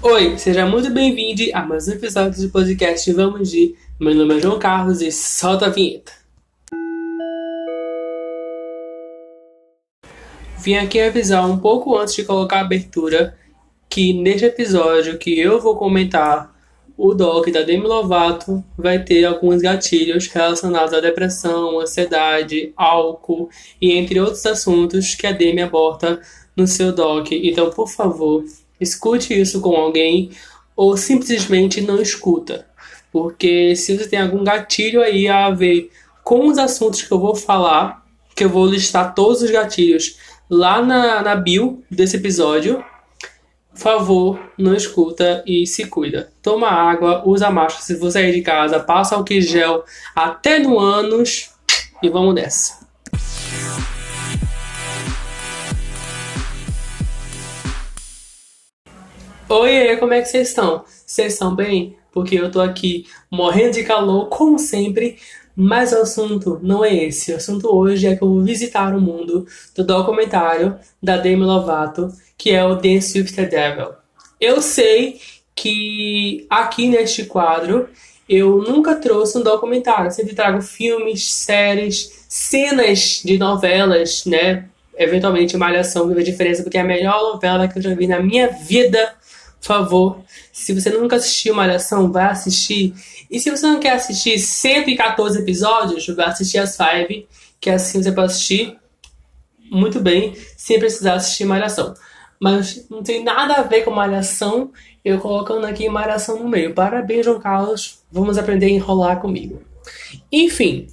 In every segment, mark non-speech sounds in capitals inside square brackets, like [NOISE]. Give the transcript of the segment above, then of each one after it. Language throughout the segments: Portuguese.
Oi, seja muito bem-vindo a mais um episódio do podcast Vamos de. Meu nome é João Carlos e solta a vinheta. Vim aqui avisar um pouco antes de colocar a abertura que neste episódio que eu vou comentar o doc da Demi Lovato vai ter alguns gatilhos relacionados à depressão, ansiedade, álcool e entre outros assuntos que a Demi aborda no seu doc. Então, por favor, escute isso com alguém ou simplesmente não escuta. Porque se você tem algum gatilho aí a ver com os assuntos que eu vou falar, que eu vou listar todos os gatilhos lá na, na bio desse episódio, por favor, não escuta e se cuida. Toma água, usa máscara se você sair de casa, passa álcool gel até no ânus e vamos nessa. Oi, como é que vocês estão? Vocês estão bem? Porque eu tô aqui morrendo de calor, como sempre, mas o assunto não é esse. O assunto hoje é que eu vou visitar o mundo do documentário da Demi Lovato que é o Dance with the Devil. Eu sei que aqui neste quadro eu nunca trouxe um documentário, eu sempre trago filmes, séries, cenas de novelas, né? Eventualmente Malhação vive a diferença, porque é a melhor novela que eu já vi na minha vida. Por favor, se você nunca assistiu Malhação, vai assistir. E se você não quer assistir 114 episódios, vai assistir as 5, que assim você pode assistir muito bem, sem precisar assistir Malhação mas não tem nada a ver com malhação, eu colocando aqui malhação no meio. Parabéns, João Carlos, vamos aprender a enrolar comigo. Enfim,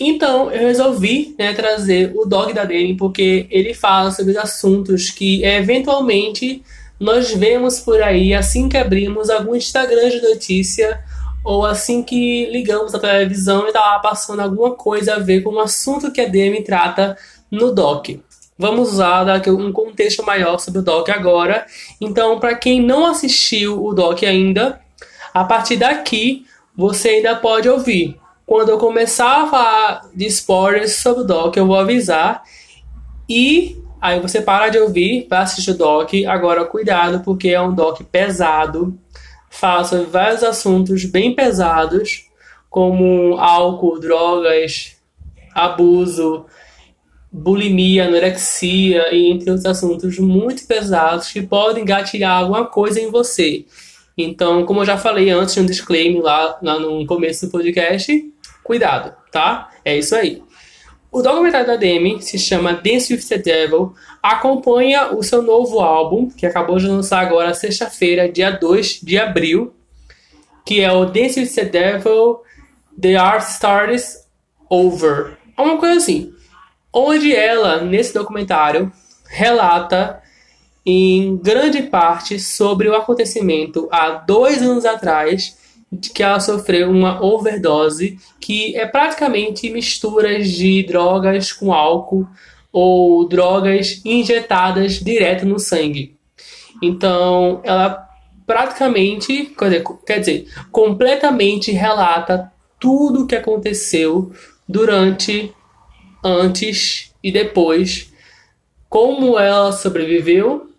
então eu resolvi né, trazer o dog da Dani porque ele fala sobre os assuntos que eventualmente nós vemos por aí assim que abrimos algum Instagram de notícia ou assim que ligamos a televisão e tá lá passando alguma coisa a ver com o assunto que a Demi trata no doc. Vamos usar um contexto maior sobre o doc agora. Então, para quem não assistiu o doc ainda, a partir daqui você ainda pode ouvir. Quando eu começar a falar de spoilers sobre o doc, eu vou avisar. E aí você para de ouvir, vai assistir o doc. Agora, cuidado, porque é um doc pesado. Sobre vários assuntos bem pesados, como álcool, drogas, abuso, bulimia, anorexia e entre outros assuntos muito pesados que podem gatilhar alguma coisa em você. Então, como eu já falei antes, um disclaimer lá, lá no começo do podcast, cuidado, tá? É isso aí. O documentário da Demi se chama Dance with the Devil, acompanha o seu novo álbum, que acabou de lançar agora sexta-feira, dia 2 de abril, que é o Dance with the Devil, The Art Starts Over. É uma coisa assim onde ela, nesse documentário, relata em grande parte sobre o acontecimento há dois anos atrás de que ela sofreu uma overdose, que é praticamente misturas de drogas com álcool ou drogas injetadas direto no sangue. Então, ela praticamente, quer dizer, quer dizer completamente relata tudo o que aconteceu durante antes e depois, como ela sobreviveu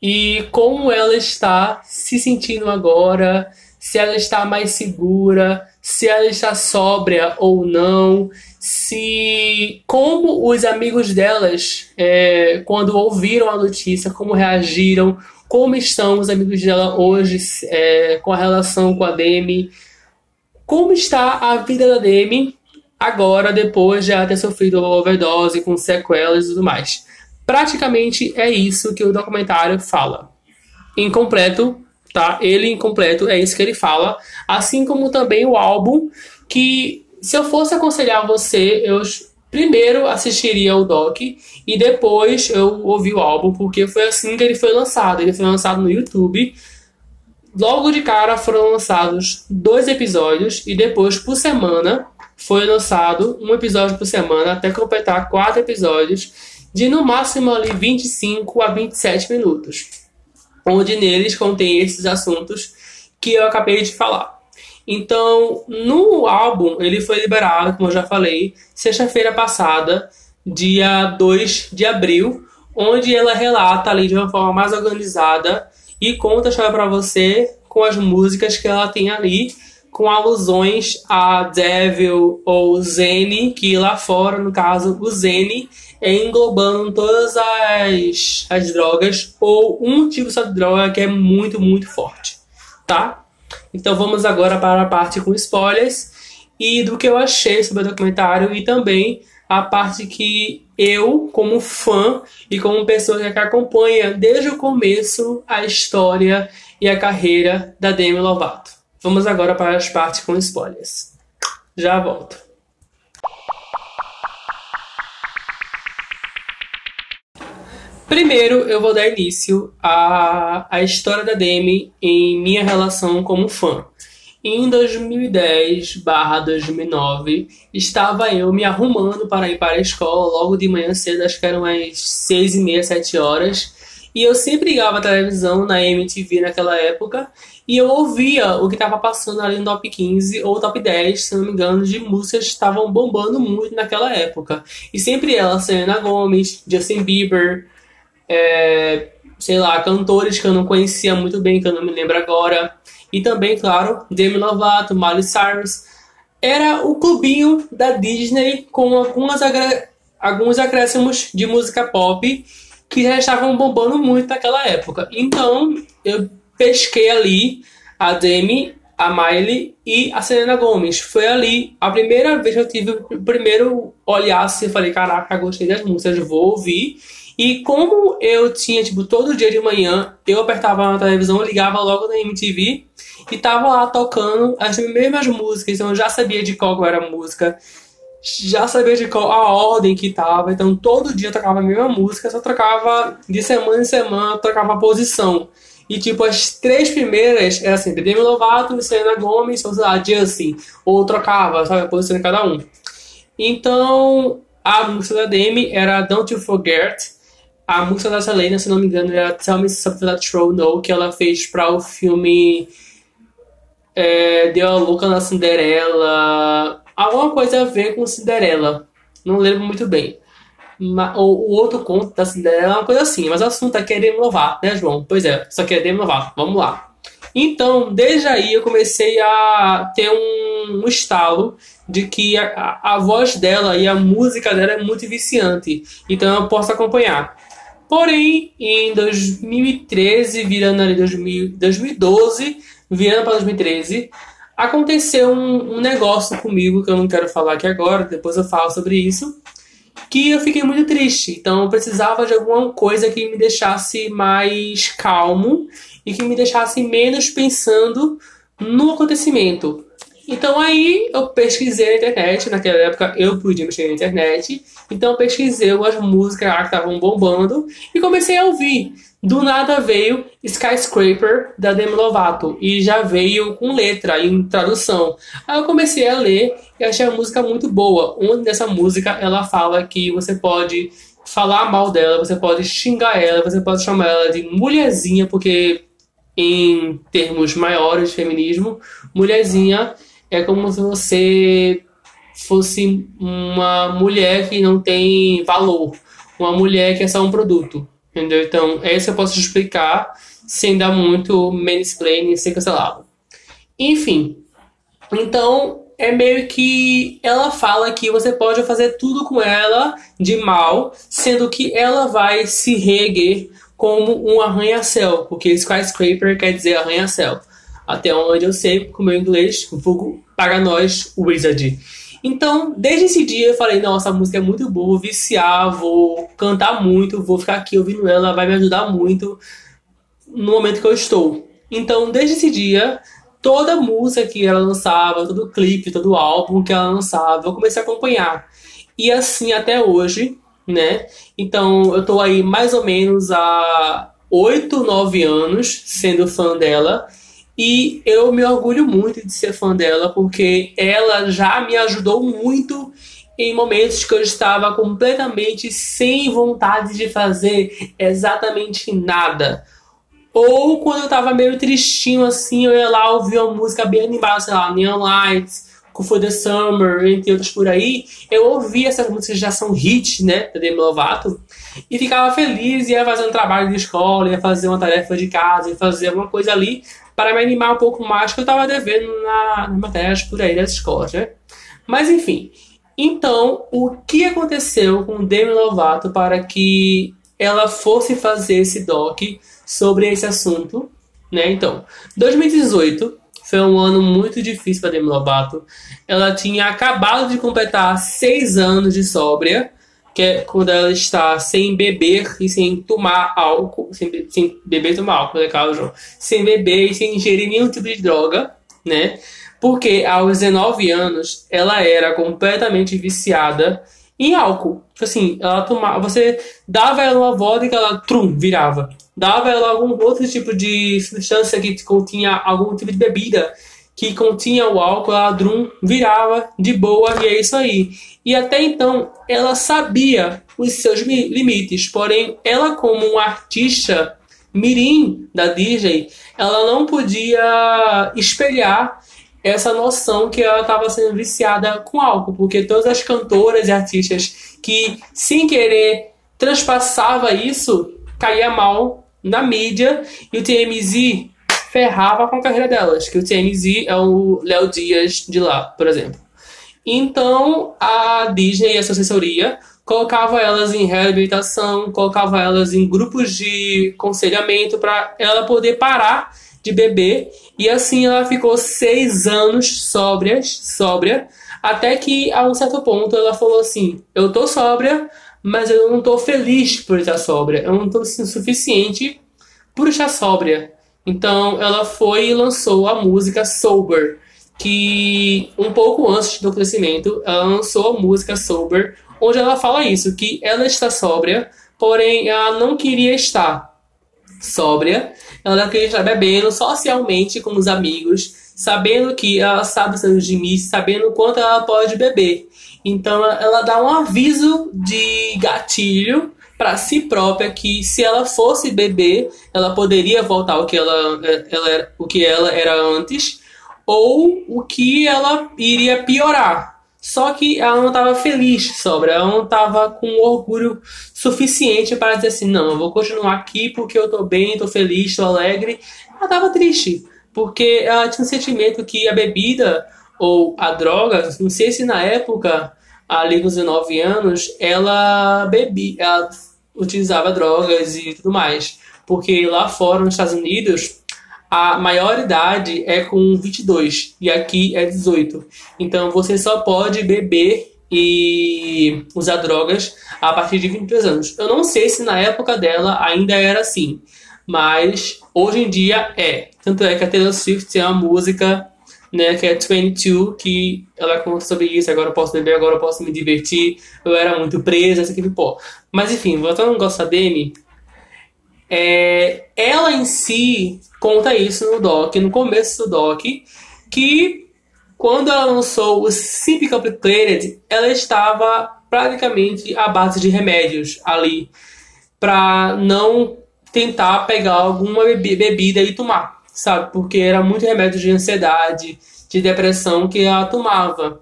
e como ela está se sentindo agora, se ela está mais segura, se ela está sóbria ou não, se como os amigos delas, é, quando ouviram a notícia, como reagiram, como estão os amigos dela hoje é, com a relação com a Demi, como está a vida da Demi agora depois de ter sofrido overdose com sequelas e tudo mais. Praticamente é isso que o documentário fala. Incompleto, tá? Ele incompleto é isso que ele fala, assim como também o álbum que se eu fosse aconselhar você, eu primeiro assistiria o doc e depois eu ouvi o álbum, porque foi assim que ele foi lançado. Ele foi lançado no YouTube. Logo de cara foram lançados dois episódios e depois por semana foi lançado um episódio por semana até completar quatro episódios de no máximo ali 25 a 27 minutos, onde neles contém esses assuntos que eu acabei de falar. Então, no álbum, ele foi liberado, como eu já falei, sexta-feira passada, dia 2 de abril, onde ela relata ali de uma forma mais organizada e conta a história para você com as músicas que ela tem ali, com alusões a Devil ou Zene, que lá fora, no caso, o Zene englobando todas as, as drogas ou um tipo de droga que é muito, muito forte, tá? Então vamos agora para a parte com spoilers e do que eu achei sobre o documentário e também a parte que eu, como fã e como pessoa que acompanha desde o começo a história e a carreira da Demi Lovato. Vamos agora para as partes com spoilers. Já volto. Primeiro, eu vou dar início à, à história da Demi em minha relação como fã. Em 2010/2009, estava eu me arrumando para ir para a escola logo de manhã cedo, acho que eram umas seis e meia, sete horas. E eu sempre ligava a televisão na MTV naquela época e eu ouvia o que estava passando ali no top 15 ou top 10, se não me engano, de músicas que estavam bombando muito naquela época. E sempre ela, Selena Gomez, Justin Bieber, é, sei lá, cantores que eu não conhecia muito bem, que eu não me lembro agora. E também, claro, Demi Lovato, Miley Cyrus. Era o clubinho da Disney com algumas alguns acréscimos de música pop que já estavam bombando muito naquela época. Então, eu pesquei ali a Demi, a Miley e a Selena Gomez. Foi ali a primeira vez que eu tive o primeiro olhar assim, eu falei, caraca, gostei das músicas, vou ouvir. E como eu tinha, tipo, todo dia de manhã, eu apertava na televisão, ligava logo na MTV e tava lá tocando as mesmas músicas, então eu já sabia de qual era a música, já sabia de qual a ordem que tava, então todo dia eu tocava a mesma música, só trocava de semana em semana, trocava a posição. E tipo, as três primeiras era sempre Demi Lovato, Selena Gomez, ou sei lá, Justin, ou trocava, sabe, a posição de cada um. Então, a música da Demi era Don't You Forget, a música da Selena, se não me engano, era Tell Me Something That's True No, que ela fez para o filme é, deu a louca na Cinderela. Alguma coisa a ver com Cinderela. Não lembro muito bem. Mas, ou o outro conto da Cinderela é uma coisa assim. Mas o assunto aqui é Lovato, né, João? Pois é, só que é Lovato. Vamos lá. Então, desde aí eu comecei a ter um, um estalo de que a, a, voz dela e a música dela é muito viciante. Então eu posso acompanhar. Porém, em 2013, virando ali 2000, 2012, virando para 2013, aconteceu um, um, negócio comigo que eu não quero falar aqui agora, depois eu falo sobre isso, que eu fiquei muito triste. Então eu precisava de alguma coisa que me deixasse mais calmo e que me deixasse menos pensando no acontecimento. Então aí eu pesquisei na internet, naquela época eu podia mexer na internet, então pesquisei as músicas que estavam bombando e comecei a ouvir. Do nada veio Skyscraper da Demi Lovato e já veio com letra em tradução. Aí eu comecei a ler e achei a música muito boa. Uma dessa música ela fala que você pode falar mal dela, você pode xingar ela, você pode chamar ela de mulherzinha, porque em termos maiores de feminismo, mulherzinha é como se você fosse uma mulher que não tem valor, uma mulher que é só um produto. Entendeu? Então, essa eu posso explicar sem dar muito mansplaining, sem cancelado. Enfim, então é meio que ela fala que você pode fazer tudo com ela de mal, sendo que ela vai se reerguer como um arranha-céu, porque skyscraper quer dizer arranha-céu. Até onde eu sei, com o meu inglês, vulgo para nós, wizard. Então, desde esse dia eu falei, nossa, a música é muito boa, vou viciar, vou cantar muito, vou ficar aqui ouvindo ela, vai me ajudar muito no momento que eu estou. Então, desde esse dia, toda música que ela lançava, todo clipe, todo álbum que ela lançava, eu comecei a acompanhar. E assim até hoje, né? Então, eu tô aí mais ou menos há 8, 9 anos sendo fã dela. E eu me orgulho muito de ser fã dela, porque ela já me ajudou muito em momentos que eu estava completamente sem vontade de fazer exatamente nada. Ou quando eu estava meio tristinho assim, eu ia lá ouvir uma música bem animada, sei lá, Neon Lights, For the Summer, entre outros por aí, eu ouvia essas músicas que já são hits, né, da Demi Lovato, e ficava feliz, ia fazer um trabalho de escola, ia fazer uma tarefa de casa, ia fazer alguma coisa ali para me animar um pouco mais, que eu estava devendo na, nas matérias por aí das escolas, né. Mas enfim, então, o que aconteceu com Demi Lovato para que ela fosse fazer esse doc sobre esse assunto, né? Então, 2018 foi um ano muito difícil para Demi Lovato. Ela tinha acabado de completar seis anos de sóbria, que é quando ela está sem beber e sem tomar álcool, sem, sem beber e tomar álcool, né, caso, sem beber e sem ingerir nenhum tipo de droga, né? Porque aos 19 anos ela era completamente viciada em álcool. Tipo assim, ela tomava, você dava ela uma vodka, ela trum, virava. Dava ela algum outro tipo de substância que continha algum tipo de bebida que continha o álcool, ela drum, virava de boa e é isso aí. E até então ela sabia os seus limites, porém ela como uma artista mirim da Disney, ela não podia espelhar essa noção que ela estava sendo viciada com álcool, porque todas as cantoras e artistas que, sem querer, transpassava isso, caía mal na mídia e o TMZ ferrava com a carreira delas, que o TMZ é o Léo Dias de lá, por exemplo. Então, a Disney e a sua assessoria colocava elas em reabilitação, colocava elas em grupos de aconselhamento para ela poder parar de beber. E assim ela ficou seis anos sóbria, sóbria, até que a um certo ponto ela falou assim: Eu tô sóbria, mas eu não tô feliz por estar sóbria. Eu não tô assim, suficiente por estar sóbria. Então ela foi e lançou a música Sober, que um pouco antes do crescimento, ela lançou a música Sober, onde ela fala isso, que ela está sóbria, porém ela não queria estar sóbria, ela queria estar bebendo socialmente com os amigos, sabendo que ela sabe os seus limites, sabendo quanto ela pode beber. Então ela dá um aviso de gatilho para si própria que se ela fosse beber, ela poderia voltar ao que ela, ela, o que ela era antes, ou o que ela iria piorar. Só que ela não estava feliz sobre, ela não estava com orgulho suficiente para dizer assim: não, eu vou continuar aqui porque eu estou bem, estou feliz, estou alegre. Ela estava triste, porque ela tinha um sentimento que a bebida ou a droga, não sei se na época, ali nos 19 anos, ela bebia, ela utilizava drogas e tudo mais. Porque lá fora, nos Estados Unidos, a maioridade é com 22 e aqui é 18. Então você só pode beber e usar drogas a partir de 23 anos. Eu não sei se na época dela ainda era assim, mas hoje em dia é. Tanto é que a Taylor Swift tem uma música né, que é 22, que ela conta sobre isso, agora eu posso beber, agora eu posso me divertir, eu era muito presa, essa aqui, pô. Mas enfim, voltando ao da Demi, é, ela em si conta isso no doc, no começo do doc, que quando ela lançou o Simple Complicated, ela estava praticamente à base de remédios ali para não tentar pegar alguma bebida e tomar, sabe? Porque era muito remédio de ansiedade, de depressão que ela tomava.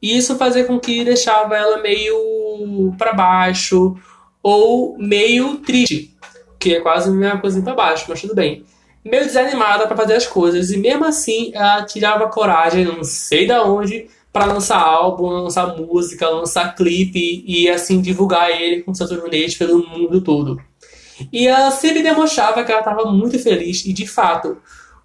E isso fazia com que deixava ela meio para baixo ou meio triste que é quase a mesma coisa para baixo, mas tudo bem. Meio desanimada para fazer as coisas, e mesmo assim ela tirava coragem, não sei da onde, para lançar álbum, lançar música, lançar clipe e assim divulgar ele com seus turnês pelo mundo todo. E ela sempre demonstrava que ela estava muito feliz, e de fato,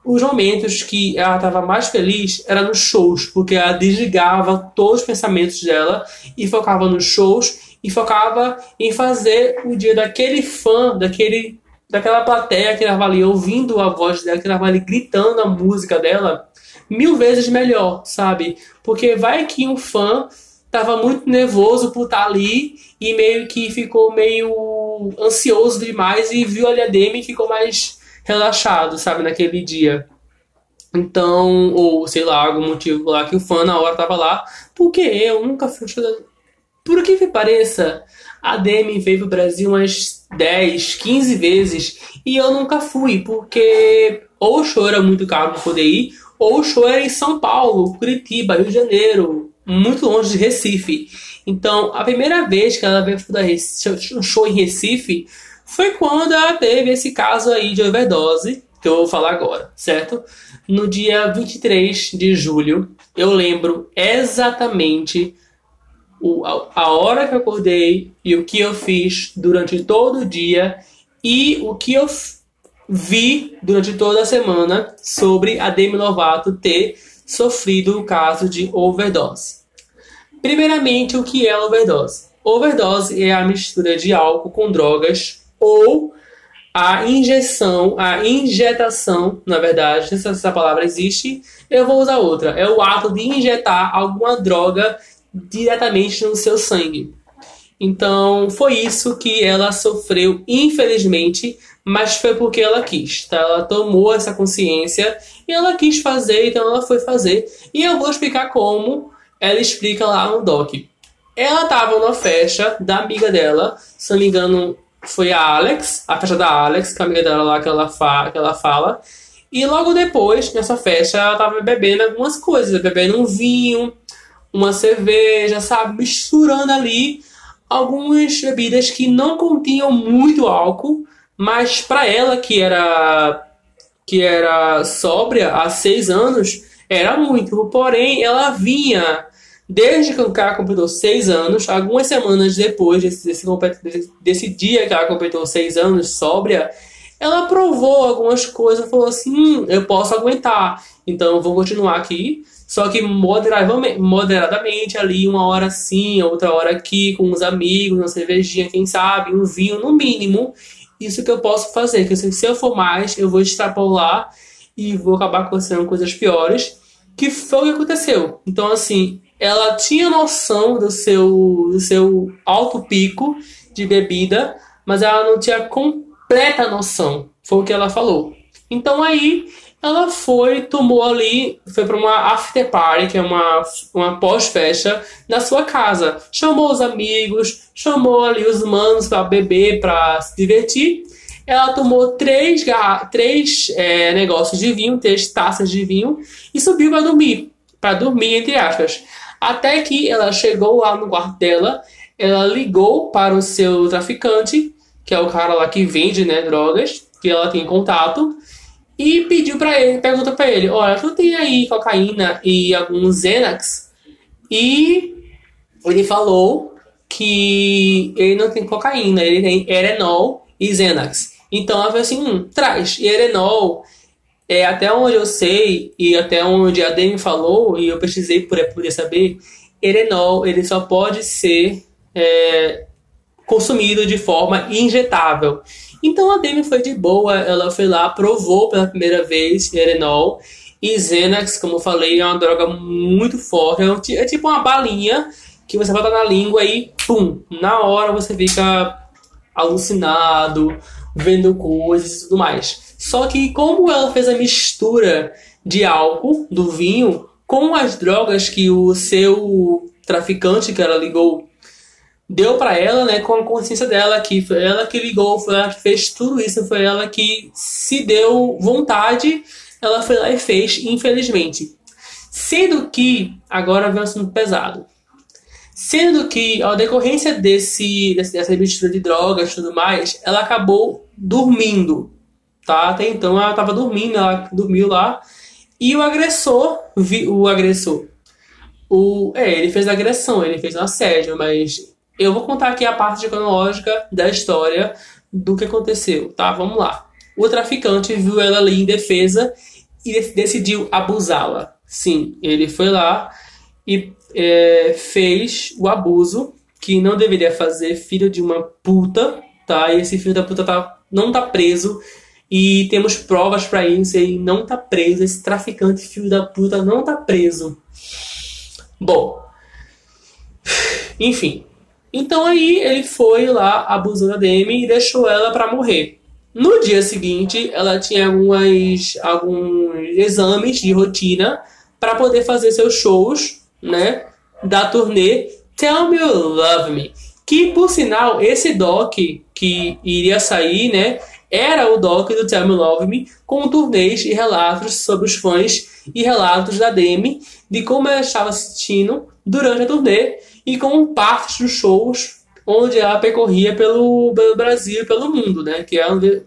os momentos que ela estava mais feliz eram nos shows, porque ela desligava todos os pensamentos dela e focava nos shows e focava em fazer o dia daquele fã, daquele, daquela plateia que estava ali ouvindo a voz dela, que estava ali gritando a música dela, mil vezes melhor, sabe? Porque vai que um fã estava muito nervoso por estar ali e meio que ficou meio ansioso demais e viu a Demi e ficou mais relaxado, sabe, naquele dia. Então, ou sei lá, algum motivo lá que o fã na hora tava lá, porque eu nunca fui por que que pareça, a Demi veio pro Brasil umas 10, 15 vezes e eu nunca fui, porque ou o show era muito caro pra poder ir, ou o show era em São Paulo, Curitiba, Rio de Janeiro, muito longe de Recife. Então, a primeira vez que ela veio um show em Recife foi quando ela teve esse caso aí de overdose, que eu vou falar agora, certo? No dia 23 de julho, eu lembro exatamente o, a, a hora que eu acordei e o que eu fiz durante todo o dia e o que eu vi durante toda a semana sobre a Demi Lovato ter sofrido o caso de overdose. Primeiramente, o que é overdose? Overdose é a mistura de álcool com drogas ou a injeção, a injetação, na verdade, se essa palavra existe, eu vou usar outra. É o ato de injetar alguma droga diretamente no seu sangue. Então, foi isso que ela sofreu, infelizmente, mas foi porque ela quis, tá? Ela tomou essa consciência e ela quis fazer, então ela foi fazer. E eu vou explicar como ela explica lá no doc. Ela tava numa festa da amiga dela, se não me engano, foi a Alex, a festa da Alex, que é a amiga dela lá que ela, fa que ela fala. E logo depois, nessa festa, ela tava bebendo algumas coisas, bebendo um vinho, uma cerveja, sabe? Misturando ali algumas bebidas que não continham muito álcool, mas para ela que era que era sóbria há seis anos era muito. Porém, ela vinha desde que o cara completou seis anos, algumas semanas depois desse, desse, desse dia que ela completou seis anos sóbria, ela provou algumas coisas, falou assim, hum, eu posso aguentar, então eu vou continuar aqui, só que moderadamente, moderadamente ali, uma hora sim, outra hora aqui, com os amigos, uma cervejinha, quem sabe, um vinho no mínimo, isso que eu posso fazer, que se eu for mais, eu vou extrapolar e vou acabar acontecendo coisas piores, que foi o que aconteceu. Então, assim, ela tinha noção do seu, do seu alto pico de bebida, mas ela não tinha completa noção. Foi o que ela falou. Então aí ela foi, tomou ali, foi para uma after party, que é uma, uma pós-festa, na sua casa. Chamou os amigos, chamou ali os manos para beber, para se divertir. Ela tomou três, três é, negócios de vinho, três taças de vinho, e subiu para dormir. Para dormir, entre aspas. Até que ela chegou lá no quarto dela, ela ligou para o seu traficante, que é o cara lá que vende né, drogas, que ela tem contato, e pediu para ele, pergunta para ele, olha, tu tem aí cocaína e alguns Xanax? E ele falou que ele não tem cocaína, ele tem Erenol e Xanax. Então ela falou assim, hum, traz. E Erenol é, até onde eu sei e até onde a Demi falou, e eu pesquisei por poder saber, Erenol ele só pode ser é, consumido de forma injetável. Então a Demi foi de boa, ela foi lá, provou pela primeira vez Erenol. E Xanax, como eu falei, é uma droga muito forte. É, é tipo uma balinha que você bota na língua e pum, na hora você fica alucinado, vendo coisas e tudo mais. Só que como ela fez a mistura de álcool do vinho com as drogas que o seu traficante que ela ligou deu para ela, né, com a consciência dela que foi ela que ligou, foi ela que fez tudo isso, foi ela que se deu vontade, ela foi lá e fez, infelizmente. Sendo que agora vem um assunto pesado. Sendo que, ao decorrência desse, dessa mistura de drogas e tudo mais, ela acabou dormindo tá? Até então ela estava dormindo, ela dormiu lá. E o agressor, vi, o agressor, o, é, ele fez agressão, ele fez um assédio, mas eu vou contar aqui a parte cronológica da história do que aconteceu, tá? Vamos lá. O traficante viu ela ali em defesa e decidiu abusá-la. Sim, ele foi lá e é, fez o abuso que não deveria fazer filho de uma puta, tá? E esse filho da puta tá, não tá preso e temos provas para isso. Ele não tá preso. Esse traficante, filho da puta, não tá preso. Bom. [SIGHS] Enfim. Então aí ele foi lá, abusou da Demi e deixou ela para morrer. No dia seguinte, ela tinha algumas, alguns exames de rotina para poder fazer seus shows, né? Da turnê Tell Me You Love Me. Que, por sinal, esse doc que iria sair, né? era o doc do Tell Me Love Me, com turnês e relatos sobre os fãs e relatos da Demi de como ela estava assistindo durante a turnê e com partes dos shows onde ela percorria pelo, pelo Brasil pelo mundo, né? Que é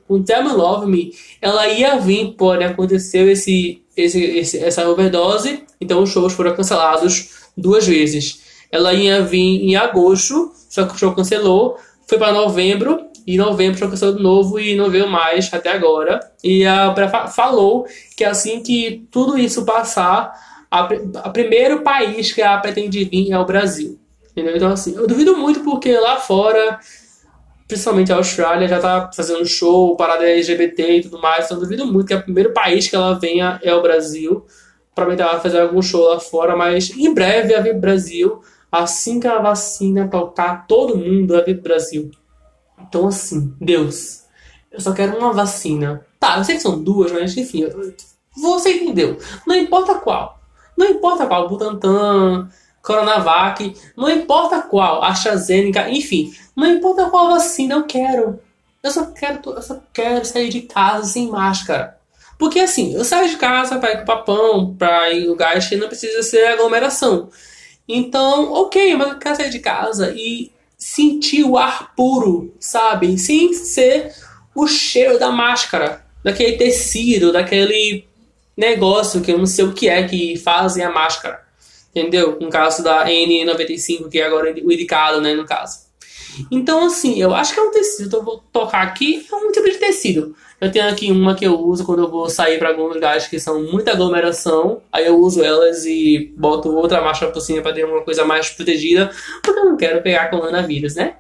com Tell Me Love Me, ela ia vir, porém aconteceu esse, esse, esse, essa overdose, então os shows foram cancelados duas vezes. Ela ia vir em agosto, só que o show cancelou, foi para novembro, e em novembro show cancelou de novo e não veio mais até agora. E a Opera falou que assim que tudo isso passar, o primeiro país que ela pretende vir é o Brasil. Entendeu? Então, assim, eu duvido muito porque lá fora, principalmente a Austrália, já tá fazendo show, parada LGBT e tudo mais. Então, eu duvido muito que o primeiro país que ela venha é o Brasil. Provavelmente ela vai fazer algum show lá fora, mas em breve ela vem pro Brasil. Assim que a vacina tocar todo mundo, ela vem pro Brasil. Então, assim, Deus, eu só quero uma vacina. Tá, eu sei que são duas, mas enfim, você entendeu. Não importa qual. Não importa qual, Butantan, Coronavac, não importa qual, AstraZeneca, enfim, não importa qual vacina eu quero. Eu só quero, eu só quero sair de casa sem máscara. Porque assim, eu saio de casa para ir com o papão, para ir em lugares que não precisa ser aglomeração. Então, ok, mas eu quero sair de casa e sentir o ar puro, sabe? Sem ser o cheiro da máscara, daquele tecido, daquele negócio que eu não sei o que é que fazem a máscara entendeu? No caso da N95, que é agora o indicado, né, no caso. Então, assim, eu acho que é um tecido, então eu vou tocar aqui, é um tipo de tecido. Eu tenho aqui uma que eu uso quando eu vou sair para alguns lugares que são muita aglomeração, aí eu uso elas e boto outra máscara por cima para ter uma coisa mais protegida, porque eu não quero pegar coronavírus, né?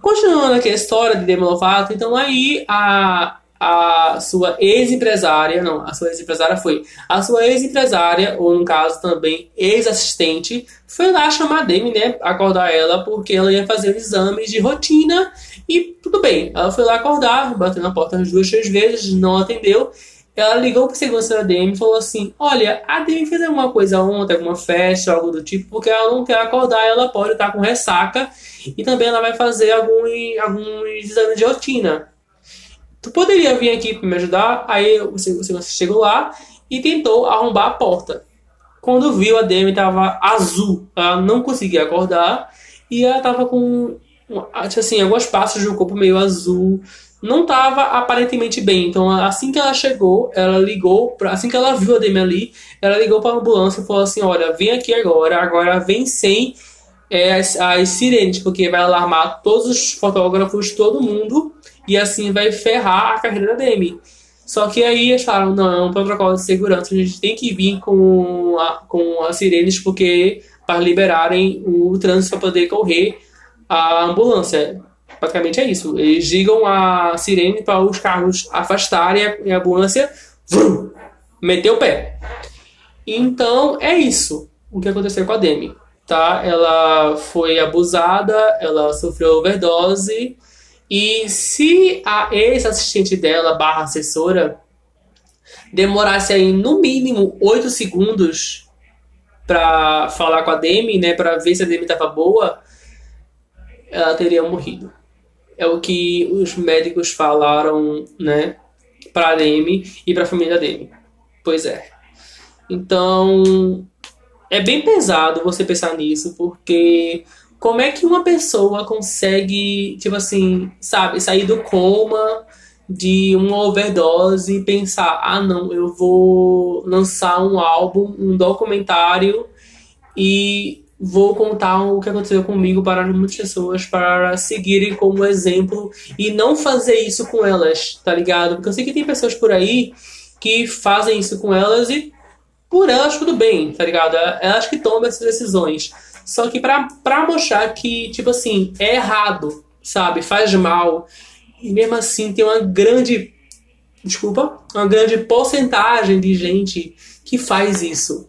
Continuando aqui a história de Demi Lovato, então aí a, a sua ex-empresária, não, a sua ex-empresária foi, a sua ex-empresária, ou no caso também ex-assistente, foi lá chamar a Demi, né, acordar ela, porque ela ia fazer exames de rotina, e tudo bem, ela foi lá acordar, bateu na porta duas, três vezes, não atendeu, ela ligou para segurança da Demi e falou assim: Olha, a Demi fez alguma coisa ontem, alguma festa, algo do tipo, porque ela não quer acordar, ela pode estar com ressaca e também ela vai fazer alguns, alguns exames de rotina tu poderia vir aqui para me ajudar? Aí o segurança chegou lá e tentou arrombar a porta. Quando viu, a Demi estava azul. Ela não conseguia acordar e ela estava com assim, algumas partes do corpo meio azul. Não estava aparentemente bem. Então, assim que ela chegou, ela ligou, pra, assim que ela viu a Demi ali, ela ligou para a ambulância e falou assim: Olha, vem aqui agora, agora vem sem é, as, as sirenes, porque vai alarmar todos os fotógrafos, todo mundo e assim vai ferrar a carreira da Demi. Só que aí eles falaram, não, é um protocolo de segurança, a gente tem que vir com, a, com as sirenes porque para liberarem o trânsito para poder correr a ambulância. Praticamente é isso. Eles ligam a sirene para os carros afastarem e a ambulância vrum, meter o pé. Então é isso o que aconteceu com a Demi. Tá? Ela foi abusada, ela sofreu overdose e se a ex-assistente dela, barra assessora, demorasse aí no mínimo 8 segundos para falar com a Demi, né, para ver se a Demi estava boa, ela teria morrido. É o que os médicos falaram, né, para a Demi e para a família da Demi. Pois é. Então, é bem pesado você pensar nisso, porque como é que uma pessoa consegue, tipo assim, sabe, sair do coma de uma overdose e pensar, ah não, eu vou lançar um álbum, um documentário e vou contar o que aconteceu comigo para muitas pessoas para seguirem como exemplo e não fazer isso com elas, tá ligado? Porque eu sei que tem pessoas por aí que fazem isso com elas e por elas tudo bem, tá ligado? Elas que tomam essas decisões. Só que pra, pra mostrar que, tipo assim, é errado, sabe? Faz mal. E mesmo assim tem uma grande. Desculpa, uma grande porcentagem de gente que faz isso.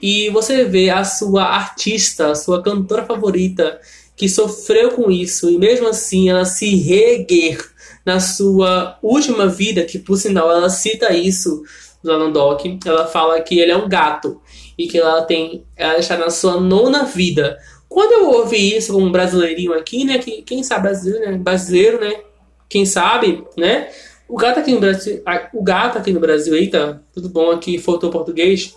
E você vê a sua artista, a sua cantora favorita, que sofreu com isso, e mesmo assim ela se reerguer na sua última vida, que por sinal ela cita isso no Alan Doc, ela fala que ele é um gato e que ela tem, ela está na sua nona vida. Quando eu ouvi isso como um brasileirinho aqui, né, que quem sabe brasileiro, né, brasileiro, né, quem sabe, né? O gato aqui no Brasil, o gato aqui no Brasil, eita, tudo bom aqui, faltou português.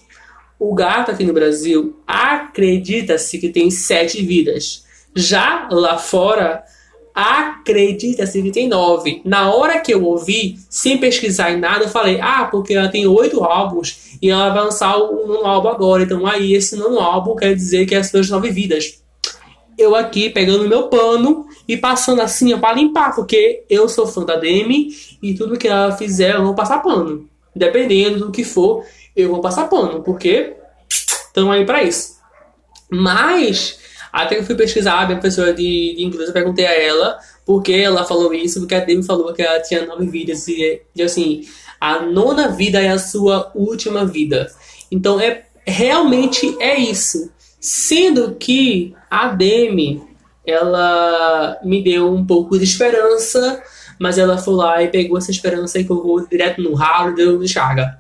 O gato aqui no Brasil acredita-se que tem sete vidas. Já lá fora, acredita-se que tem nove. Na hora que eu ouvi, sem pesquisar em nada, eu falei, ah, porque ela tem oito álbuns e ela vai lançar nono álbum agora. Então aí esse nono álbum quer dizer que é as suas nove vidas. Eu aqui pegando meu pano e passando assim para limpar, porque eu sou fã da Demi e tudo que ela fizer eu vou passar pano. Dependendo do que for, eu vou passar pano, porque estamos aí para isso. Mas até que eu fui pesquisar, a minha professora de, de inglês, eu perguntei a ela por que ela falou isso, porque a Demi falou que ela tinha nove vidas, e, e assim, a nona vida é a sua última vida. Então, é realmente é isso. Sendo que a Demi, ela me deu um pouco de esperança, mas ela foi lá e pegou essa esperança e colocou direto no ralo e deu descarga.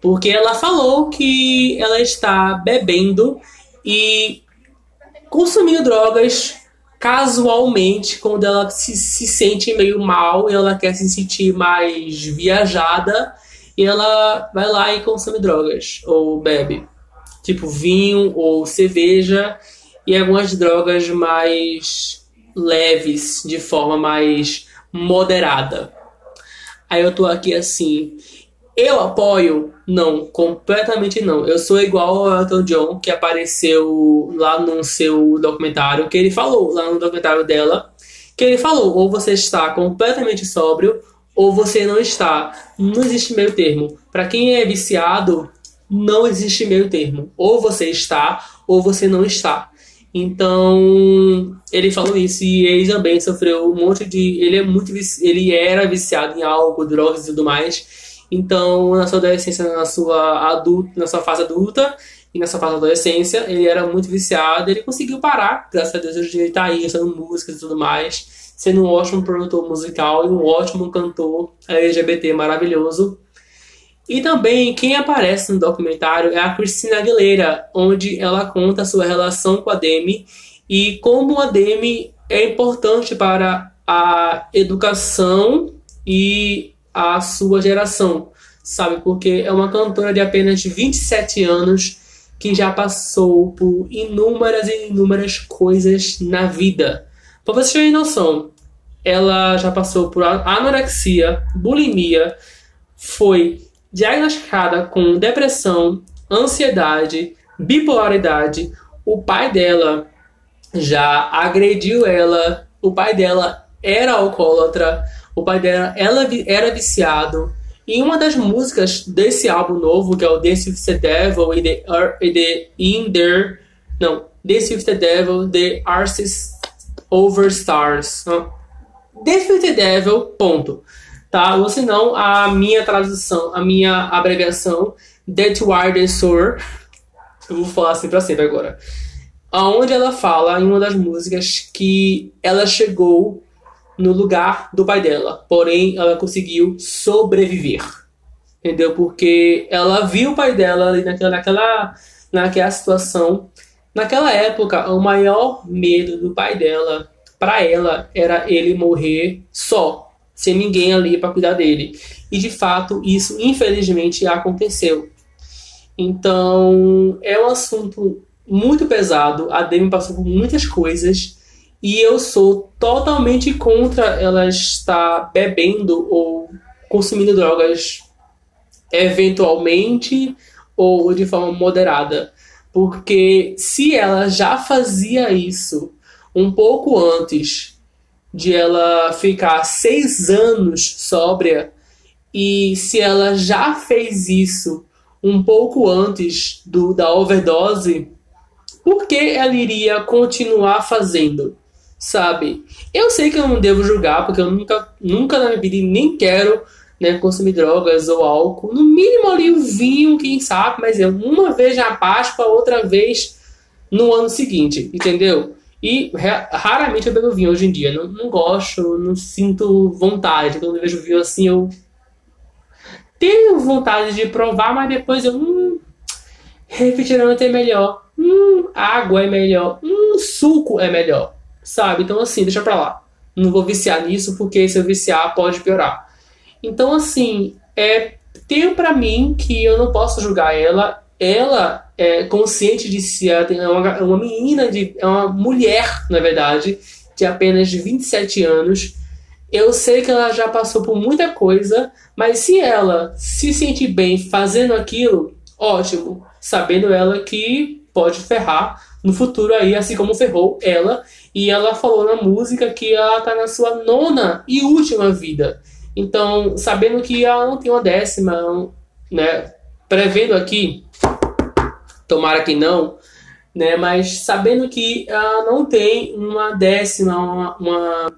Porque ela falou que ela está bebendo e consumindo drogas casualmente quando ela se, se sente meio mal e ela quer se sentir mais viajada e ela vai lá e consome drogas ou bebe. Tipo vinho ou cerveja e algumas drogas mais leves de forma mais moderada. Aí eu tô aqui assim eu apoio? Não, completamente não. Eu sou igual ao Elton John, que apareceu lá no seu documentário, que ele falou, lá no documentário dela, que ele falou, ou você está completamente sóbrio, ou você não está. Não existe meio termo. Para quem é viciado, não existe meio termo. Ou você está, ou você não está. Então, ele falou isso e ele também sofreu um monte de. Ele é muito. Ele era viciado em álcool, drogas e tudo mais. Então, na sua adolescência, na sua adulta, na sua fase adulta e na sua fase adolescência, ele era muito viciado, ele conseguiu parar, graças a Deus hoje ele tá aí, fazendo músicas e tudo mais, sendo um ótimo produtor musical e um ótimo cantor LGBT maravilhoso. E também quem aparece no documentário é a Cristina Aguilera, onde ela conta sua relação com a Demi e como a Demi é importante para a educação e a sua geração, sabe? Porque é uma cantora de apenas 27 anos que já passou por inúmeras e inúmeras coisas na vida. Para vocês terem noção, ela já passou por anorexia, bulimia, foi diagnosticada com depressão, ansiedade, bipolaridade. O pai dela já agrediu ela, o pai dela era alcoólatra, o pai dela ela era viciado. E uma das músicas desse álbum novo, que é o Dance with the Devil e The, uh, the In There. Não, Dance with the Devil, The Artist Over Stars. Dance with the Devil, ponto. Tá? Ou senão, a minha tradução, a minha abreviação, That Wild Sour. Eu vou falar assim pra sempre agora. Aonde ela fala em uma das músicas que ela chegou no lugar do pai dela. Porém, ela conseguiu sobreviver. Entendeu? Porque ela viu o pai dela ali naquela, naquela, naquela situação. Naquela época, o maior medo do pai dela, para ela, era ele morrer só, sem ninguém ali para cuidar dele. E de fato, isso infelizmente aconteceu. Então, é um assunto muito pesado. A Demi passou por muitas coisas e eu sou totalmente contra ela estar bebendo ou consumindo drogas eventualmente ou de forma moderada. Porque se ela já fazia isso um pouco antes de ela ficar seis anos sóbria, e se ela já fez isso um pouco antes do, da overdose, por que ela iria continuar fazendo? Sabe? Eu sei que eu não devo julgar, porque eu nunca, nunca na minha vida nem quero né, consumir drogas ou álcool. No mínimo ali o vinho, quem sabe, mas é uma vez na Páscoa, outra vez no ano seguinte, entendeu? E raramente eu bebo vinho hoje em dia. Não, não gosto, não sinto vontade. Quando eu vejo vinho assim, eu tenho vontade de provar, mas depois eu. Hum, refrigerante é melhor. Hum, água é melhor. Hum, suco é melhor sabe? Então, assim, deixa pra lá. não vou viciar nisso porque se eu viciar pode piorar. Então, assim, é, tenho para mim que eu não posso julgar ela. Ela é consciente de si, ela é uma, uma menina, de, é uma mulher, na verdade, de apenas 27 anos. Eu sei que ela já passou por muita coisa, mas se ela se sentir bem fazendo aquilo, ótimo. Sabendo ela que pode ferrar no futuro aí, assim como ferrou ela. E ela falou na música que ela tá na sua nona e última vida. Então, sabendo que ela não tem uma décima, né? Prevendo aqui, tomara que não, né? Mas sabendo que ela não tem uma décima, uma, uma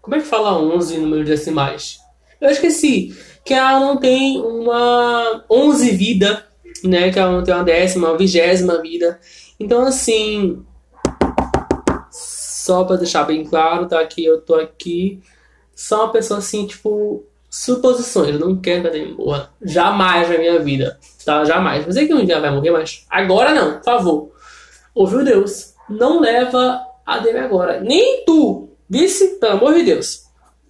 como é que fala 11 número de decimais? Eu esqueci que ela não tem uma 11 vida, né? Que ela não tem uma décima, uma vigésima vida. Então, assim, só para deixar bem claro, tá? Que eu tô aqui só uma pessoa assim, tipo, suposições. Eu não quero que a Demi morra. Jamais na minha vida, tá? Jamais. Eu sei que um dia vai morrer, mas agora não, por favor. Ouviu Deus? Não leva a Demi agora. Nem tu, disse, pelo amor de Deus.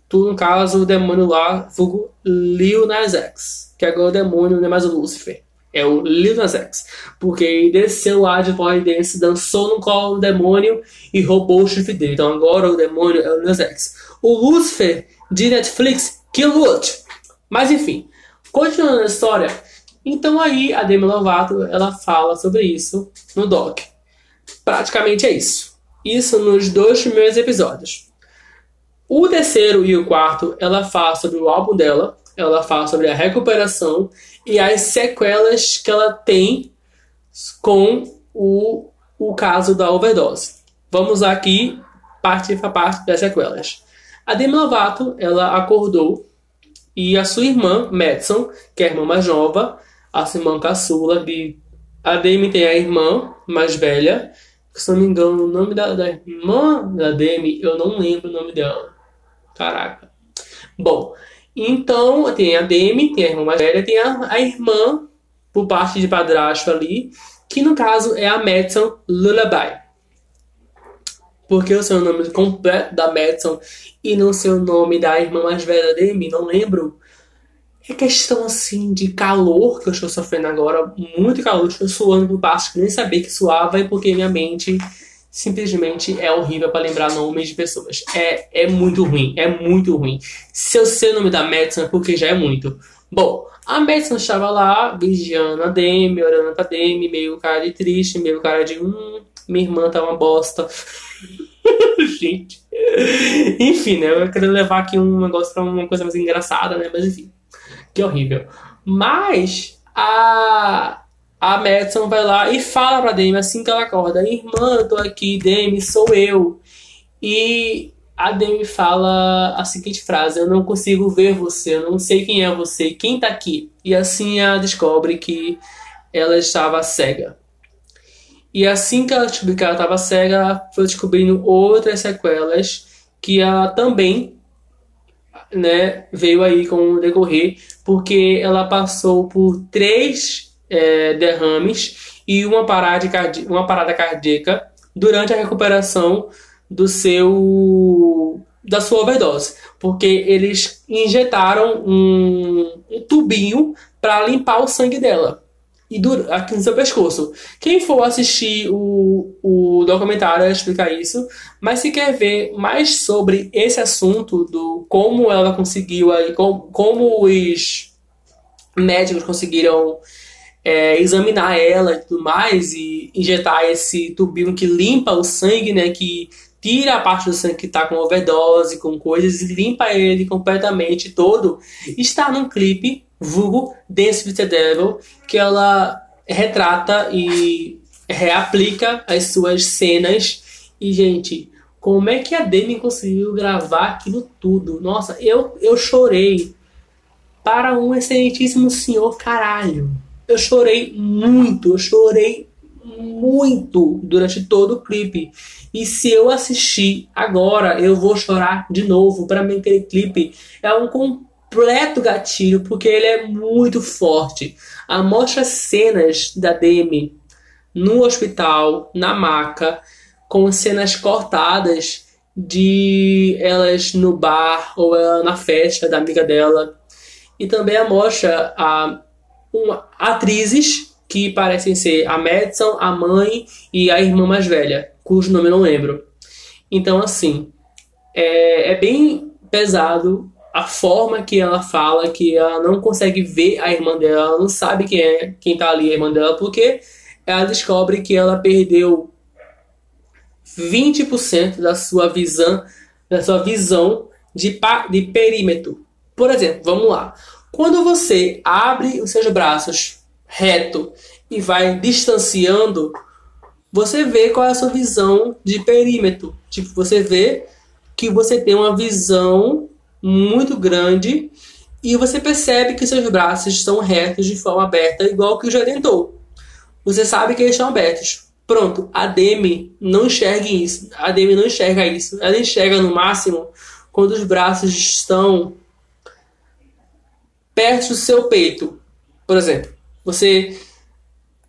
Tu, no caso, o demônio lá, vulgo Lil Nas X. Que agora o demônio não é mais o Lúcifer. É o Lil Nas X. Porque ele desceu lá de Dance, dançou no colo do demônio e roubou o chifre dele. Então agora o demônio é o Lil Nas X. O Lúcifer de Netflix, que lute. Mas enfim, continuando a história. Então aí a Demi Lovato, ela fala sobre isso no doc. Praticamente é isso. Isso nos dois primeiros episódios. O terceiro e o quarto, ela fala sobre o álbum dela, ela fala sobre a recuperação e as sequelas que ela tem com o, o caso da overdose. Vamos aqui parte para parte das sequelas. A Demi Lovato, ela acordou e a sua irmã, Madison, que é a irmã mais nova, a irmã caçula, de... a Demi tem a irmã mais velha, se não me engano, o nome da, da irmã da Demi, eu não lembro o nome dela. Caraca. Bom, então tem a Demi, tem a irmã mais velha, tem a, a irmã por parte de padrasto ali, que no caso é a Madison Lullaby. Porque o seu nome completo da Madison e não sei o nome da irmã mais velha Demi, não lembro. É questão assim de calor que eu estou sofrendo agora, muito calor, estou suando por baixo, que nem sabia que suava, e porque minha mente simplesmente é horrível para lembrar nomes de pessoas. É, é muito ruim, é muito ruim. Se eu sei o nome da Madison é porque já é muito. Bom, a Madison estava lá, vigiando a Demi, orando pra Demi, meio cara de triste, meio cara de hum, minha irmã tá uma bosta. [LAUGHS] Gente. Enfim, né? Eu queria levar aqui um negócio pra uma coisa mais engraçada, né? Mas enfim. Que horrível. Mas a a Madison vai lá e fala pra Demi assim que ela acorda: Irmã, tô aqui, Demi, sou eu. E a Demi fala a seguinte frase: Eu não consigo ver você, eu não sei quem é você, quem tá aqui. E assim ela descobre que ela estava cega. E assim que ela descobriu que ela estava cega, ela foi descobrindo outras sequelas que ela também né, veio aí com o decorrer, porque ela passou por três é, derrames e uma parada, cardí uma parada cardíaca durante a recuperação do seu da sua overdose, porque eles injetaram um, um tubinho para limpar o sangue dela. E do, aqui no seu pescoço. Quem for assistir o, o documentário explicar isso, mas se quer ver mais sobre esse assunto do como ela conseguiu aí, como, como os médicos conseguiram é, examinar ela e tudo mais e injetar esse tubinho que limpa o sangue, né? Que tira a parte do sangue que está com overdose, com coisas e limpa ele completamente todo. Está num clipe, vulgo Dance with the Devil, que ela retrata e reaplica as suas cenas. E, gente, como é que a Demi conseguiu gravar aquilo tudo? Nossa, eu, eu chorei para um excelentíssimo senhor caralho. Eu chorei muito, eu chorei muito durante todo o clipe. E se eu assistir agora, eu vou chorar de novo. Para mim, aquele clipe é um completo gatilho, porque ele é muito forte. A mostra cenas da Demi no hospital, na maca, com cenas cortadas de elas no bar ou ela na festa da amiga dela. E também mostra a, uma, atrizes que parecem ser a Madison, a mãe e a irmã mais velha, cujo nome eu não lembro. Então, assim, é, é bem pesado a forma que ela fala, que ela não consegue ver a irmã dela, ela não sabe quem é quem tá ali, a irmã dela, porque ela descobre que ela perdeu 20% da sua visão, da sua visão de, de perímetro. Por exemplo, vamos lá. Quando você abre os seus braços reto e vai distanciando, você vê qual é a sua visão de perímetro. Tipo, você vê que você tem uma visão muito grande e você percebe que seus braços estão retos de forma aberta, igual que o já tentou. Você sabe que eles estão abertos. Pronto, a Demi não enxerga isso. A Demi não enxerga isso. Ela enxerga no máximo quando os braços estão perto do seu peito. Por exemplo, você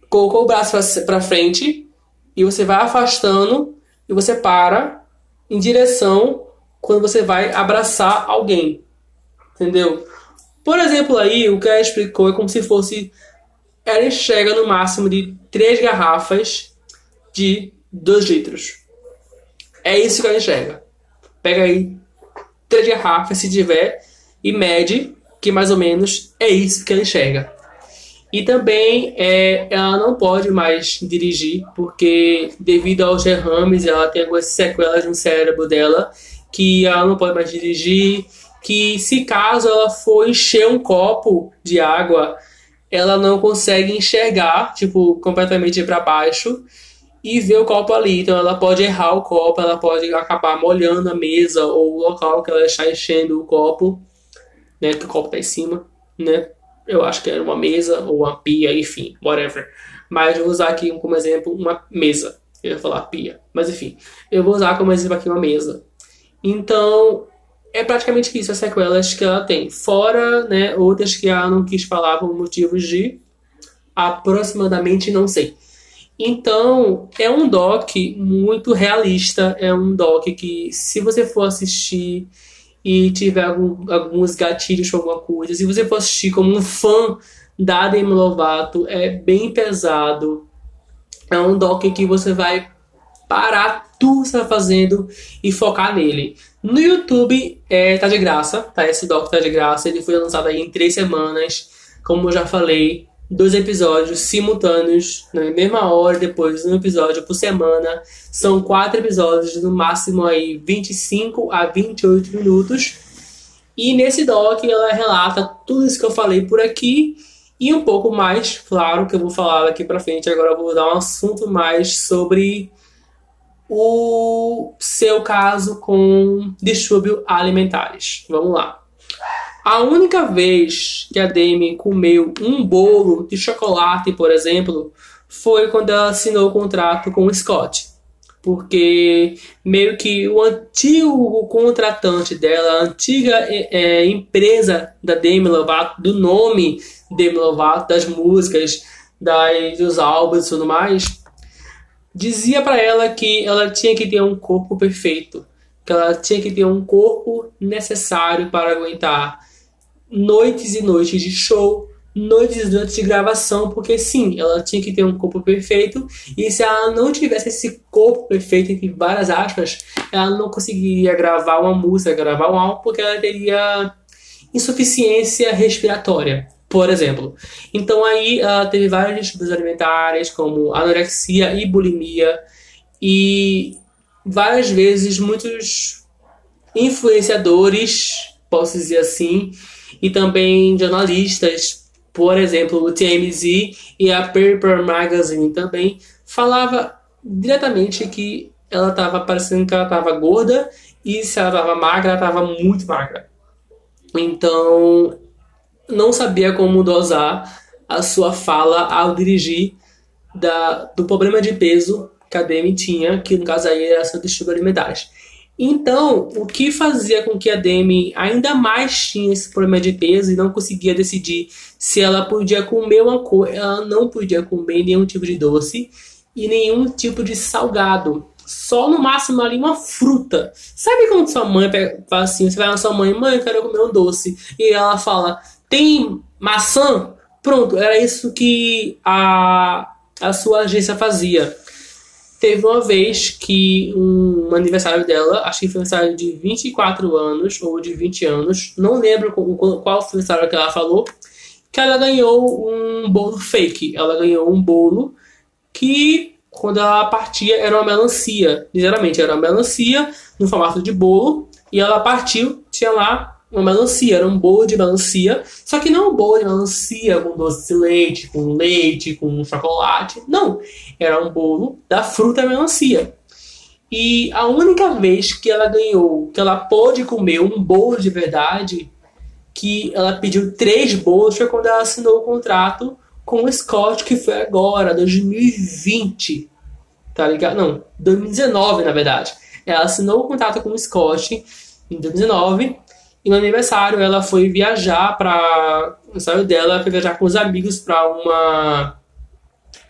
colocou o braço para frente e você vai afastando e você para em direção quando você vai abraçar alguém. Entendeu? Por exemplo, aí o que ela explicou é como se fosse ela enxerga no máximo de três garrafas de 2 litros. É isso que ela enxerga. Pega aí três garrafas, se tiver, e mede que mais ou menos é isso que ela enxerga. E também é, ela não pode mais dirigir, porque devido aos derrames, ela tem algumas sequelas no cérebro dela, que ela não pode mais dirigir, que se caso ela for encher um copo de água, ela não consegue enxergar, tipo, completamente para baixo, e ver o copo ali. Então ela pode errar o copo, ela pode acabar molhando a mesa ou o local que ela está enchendo o copo, né? Que o copo está em cima, né? Eu acho que era uma mesa ou uma pia, enfim, whatever. Mas eu vou usar aqui como exemplo uma mesa. Eu ia falar pia, mas enfim. Eu vou usar como exemplo aqui uma mesa. Então, é praticamente isso as sequelas que ela tem. Fora, né, outras que ela não quis falar por motivos de aproximadamente não sei. Então, é um doc muito realista, é um doc que, se você for assistir e tiver algum, alguns gatilhos para alguma coisa, se você for assistir como um fã da Demi Lovato, é bem pesado. É um doc que você vai parar tudo que você está fazendo e focar nele. No YouTube é, tá de graça, tá? Esse doc tá de graça. Ele foi lançado aí em três semanas. Como eu já falei, dois episódios simultâneos na mesma hora, depois um episódio por semana. São quatro episódios, no máximo aí 25 a 28 minutos. E nesse doc ela relata tudo isso que eu falei por aqui e um pouco mais, claro, que eu vou falar daqui para frente. Agora eu vou dar um assunto mais sobre o seu caso com distúrbio alimentares. Vamos lá. A única vez que a Demi comeu um bolo de chocolate, por exemplo, foi quando ela assinou o contrato com o Scott. Porque meio que o antigo contratante dela, a antiga é, é, empresa da Demi Lovato, do nome Demi Lovato, das músicas, das, dos álbuns e tudo mais, dizia para ela que ela tinha que ter um corpo perfeito, que ela tinha que ter um corpo necessário para aguentar noites e noites de show, noites e noites de gravação, porque sim, ela tinha que ter um corpo perfeito, e se ela não tivesse esse corpo perfeito, entre várias aspas, ela não conseguiria gravar uma música, gravar um álbum, porque ela teria insuficiência respiratória, por exemplo. Então aí ela teve vários distúrbios alimentares, como anorexia e bulimia, e várias vezes muitos influenciadores, posso dizer assim, e também jornalistas, por exemplo, o TMZ e a Paper Magazine também falava diretamente que ela estava parecendo que ela estava gorda e se ela estava magra, ela estava muito magra. Então, não sabia como dosar a sua fala ao dirigir da, do problema de peso que a Demi tinha, que no caso aí era seu distúrbio alimentares. Então, o que fazia com que a Demi ainda mais tinha esse problema de peso e não conseguia decidir se ela podia comer uma coisa, ela não podia comer nenhum tipo de doce e nenhum tipo de salgado. só no máximo ali uma fruta. Sabe quando sua mãe fala assim, você vai na sua mãe, mãe, eu quero comer um doce. E ela fala, tem maçã? Pronto, era isso que a, a sua agência fazia. Teve uma vez que um aniversário dela, acho que foi um aniversário de 24 anos ou de 20 anos, não lembro qual, foi o aniversário que ela falou, que ela ganhou um bolo fake. Ela ganhou um bolo que, quando ela partia, era uma melancia. Literalmente, era uma melancia no formato de bolo. E ela partiu, tinha lá uma melancia. Era um bolo de melancia. Só que não um bolo de melancia com doce de leite, com leite, com chocolate. Não. Era um bolo da fruta melancia. E a única vez que ela ganhou, que ela pôde comer um bolo de verdade, que ela pediu três bolos foi quando ela assinou o contrato com o Scott, que foi agora, 2020. Tá ligado? Não, 2019, na verdade. Ela assinou o contrato com o Scott em 2019 e no aniversário ela foi viajar para aniversário dela foi viajar com os amigos para uma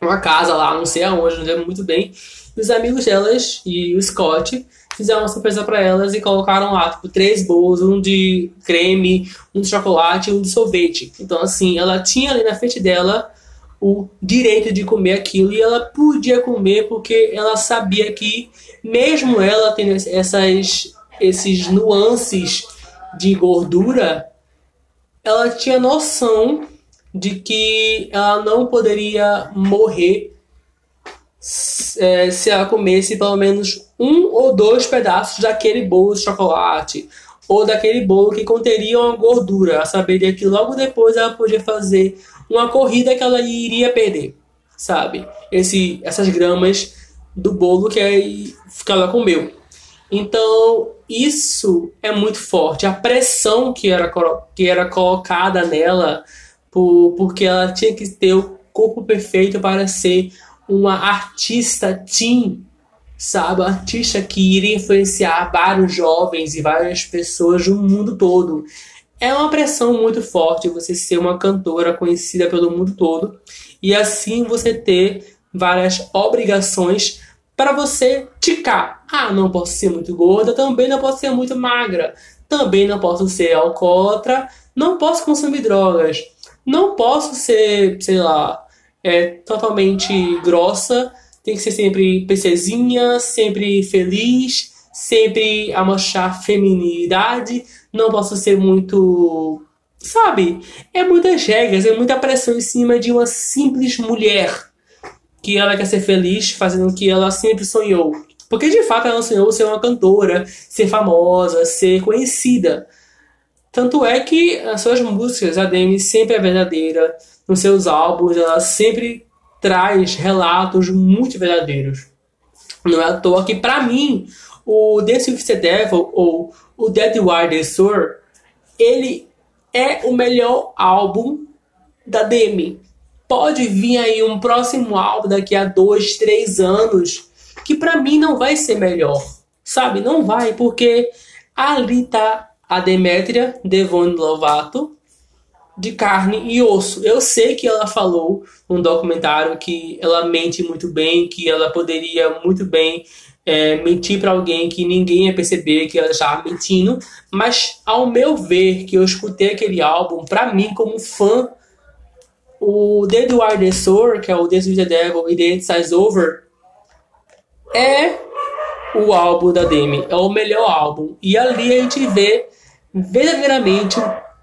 uma casa lá, não sei aonde, não lembro muito bem. E os amigos delas e o Scott fizeram uma surpresa para elas e colocaram lá, tipo, três bolos, um de creme, um de chocolate e um de sorvete. Então, assim, ela tinha ali na frente dela o direito de comer aquilo e ela podia comer porque ela sabia que, mesmo ela tendo essas, esses nuances de gordura, ela tinha noção de que ela não poderia morrer é, se ela comesse pelo menos um ou dois pedaços daquele bolo de chocolate ou daquele bolo que conteria uma gordura. Ela saberia que logo depois ela podia fazer uma corrida que ela iria perder, sabe? Esse, essas gramas do bolo que, que ela comeu. Então, isso é muito forte. A pressão que era, que era colocada nela, por, porque ela tinha que ter o corpo perfeito para ser uma artista teen, sabe? Uma artista que iria influenciar vários jovens e várias pessoas no mundo todo. É uma pressão muito forte você ser uma cantora conhecida pelo mundo todo e assim você ter várias obrigações para você ticar. Ah, não posso ser muito gorda, também não posso ser muito magra, também não posso ser alcoólatra, não posso consumir drogas, não posso ser, sei lá, é totalmente grossa, tem que ser sempre princesinha, sempre feliz, sempre a mostrar feminilidade, não posso ser muito. Sabe? É muitas regras, é muita pressão em cima de uma simples mulher que ela quer ser feliz fazendo o que ela sempre sonhou. Porque de fato ela sonhou ser uma cantora, ser famosa, ser conhecida. Tanto é que as suas músicas, a Demi sempre é verdadeira, nos seus álbuns, ela sempre traz relatos muito verdadeiros. Não é à toa que, para mim, o Dance with the Devil ou o Dead Wild Soul, ele é o melhor álbum da Demi. Pode vir aí um próximo álbum daqui a dois, três anos que para mim não vai ser melhor, sabe? Não vai, porque ali tá a Demetria Devon Lovato de carne e osso. Eu sei que ela falou num documentário que ela mente muito bem, que ela poderia muito bem é, mentir para alguém que ninguém ia perceber que ela estava mentindo, mas ao meu ver, que eu escutei aquele álbum, para mim, como fã, o The Edward Soul, que é o with the Devil e The End Over, é o álbum da Demi, é o melhor álbum. E ali a gente vê verdadeiramente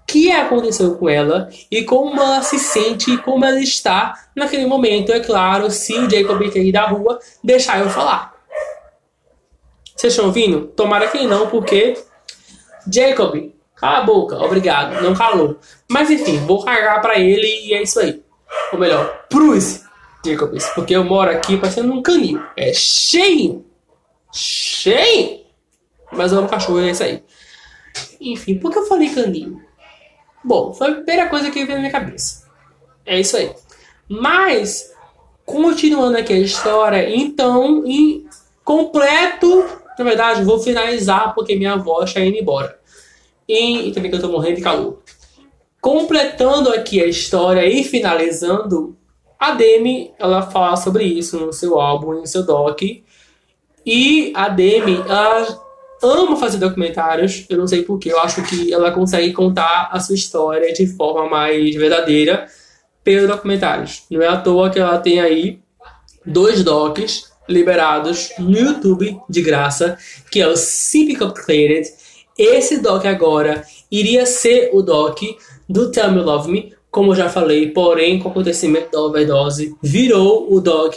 que aconteceu com ela e como ela se sente e como ela está naquele momento. É claro, se o Jacob cair da rua, deixar eu falar. Vocês estão ouvindo? Tomara que não, porque Jacob, cala a boca, obrigado, não calou. Mas enfim, vou cagar pra ele e é isso aí. Ou melhor, Bruce Jacobs, porque eu moro aqui parecendo um canil. É cheio, cheio. Mas eu amo cachorro, é isso aí. Enfim, por que eu falei canil? Bom, foi a primeira coisa que veio na minha cabeça. É isso aí. Mas, continuando aqui a história, então, em completo, na verdade, vou finalizar porque minha avó está indo embora. E, e também que eu tô morrendo de calor. Completando aqui a história e finalizando, a Demi, ela fala sobre isso no seu álbum, no seu doc. E a Demi, ela ama fazer documentários, eu não sei porquê, eu acho que ela consegue contar a sua história de forma mais verdadeira pelos documentários. Não é à toa que ela tem aí dois docs liberados no YouTube de graça, que é o Civic Upgraded. Esse doc agora iria ser o doc do Tell Me Love Me, como eu já falei, porém, com o acontecimento da overdose, virou o doc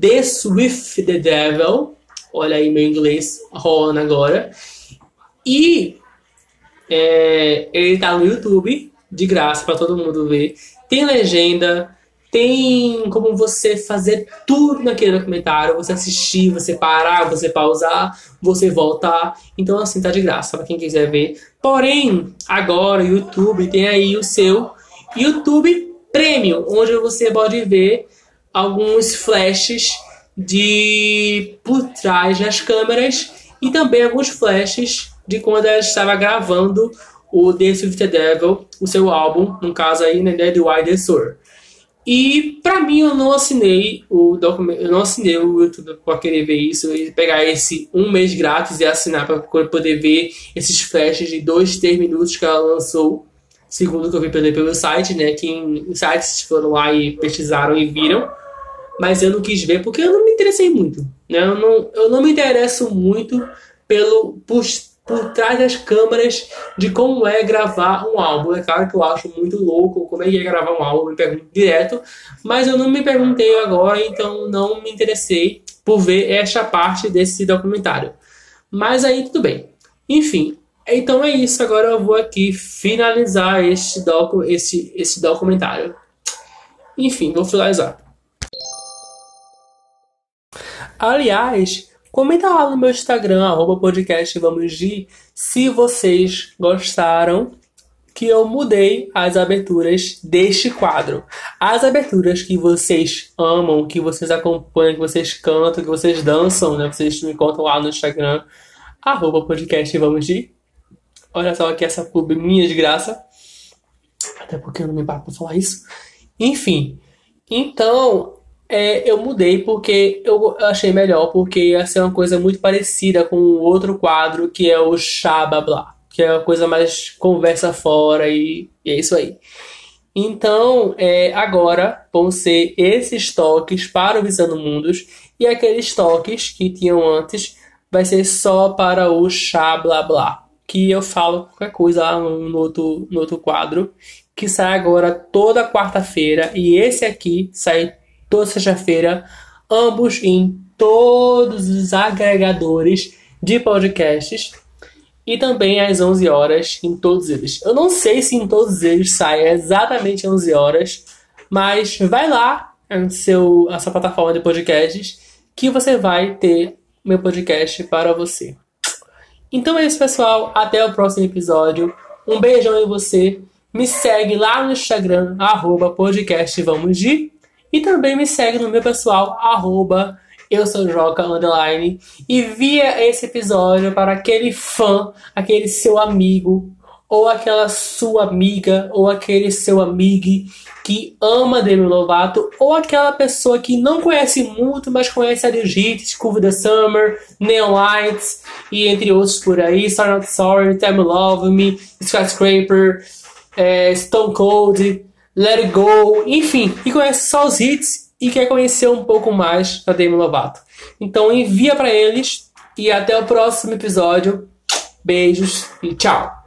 The Swift the Devil. Olha aí meu inglês rolando agora. E é, ele tá no YouTube, de graça, para todo mundo ver. Tem legenda, tem como você fazer tudo naquele documentário, você assistir, você parar, você pausar, você voltar. Então, assim, tá de graça para quem quiser ver. Porém, agora o YouTube tem aí o seu YouTube Premium, onde você pode ver alguns flashes de por trás das câmeras e também alguns flashes de quando ela estava gravando o The Devil, o seu álbum, no caso aí, né, The Wider Soul. E para mim eu não assinei o documento, eu não assinei o YouTube para querer ver isso e pegar esse um mês grátis e assinar para poder ver esses flashes de dois, três minutos que ela lançou, segundo o que eu vi pelo, pelo site, né? Que os sites foram lá e pesquisaram e viram, mas eu não quis ver porque eu não me interessei muito, né? Eu não, eu não me interesso muito pelo por por trás das câmeras de como é gravar um álbum. É claro que eu acho muito louco como é que é gravar um álbum, me pergunto direto, mas eu não me perguntei agora, então não me interessei por ver esta parte desse documentário. Mas aí tudo bem. Enfim, então é isso. Agora eu vou aqui finalizar este, docu esse, esse documentário. Enfim, vou finalizar. Aliás, Comenta lá no meu Instagram, arroba podcast Vamos de, se vocês gostaram que eu mudei as aberturas deste quadro. As aberturas que vocês amam, que vocês acompanham, que vocês cantam, que vocês dançam, né? Vocês me contam lá no Instagram, arroba podcast Vamos de. Olha só aqui essa pub minha de graça. Até porque eu não me paro pra falar isso. Enfim. Então, é, eu mudei porque eu achei melhor, porque ia ser uma coisa muito parecida com o outro quadro que é o Chá Blá, que é uma coisa mais conversa fora e, e é isso aí. Então, é, agora vão ser esses toques para o Visando Mundos e aqueles toques que tinham antes vai ser só para o Chá Blá Blá, que eu falo qualquer coisa lá no outro, no outro quadro, que sai agora toda quarta-feira e esse aqui sai toda sexta-feira, ambos em todos os agregadores de podcasts e também às 11 horas em todos eles. Eu não sei se em todos eles sai exatamente 11 horas, mas vai lá no seu, a sua plataforma de podcasts que você vai ter meu podcast para você. Então é isso, pessoal. Até o próximo episódio. Um beijão em você. Me segue lá no Instagram, arroba podcast Vamos de. E também me segue no meu pessoal, arroba eu sou Joca Underline. E via esse episódio para aquele fã, aquele seu amigo, ou aquela sua amiga, ou aquele seu amigo que ama Demi Lovato, ou aquela pessoa que não conhece muito, mas conhece a Hits, Curve the Summer, Neon Lights, e entre outros por aí, Sorry Not Sorry, Time Love Me, Skyscraper, é, Stone Cold, Let It Go, enfim, e conhece só os hits e quer conhecer um pouco mais da Demi Lovato. Então envia para eles e até o próximo episódio. Beijos e tchau!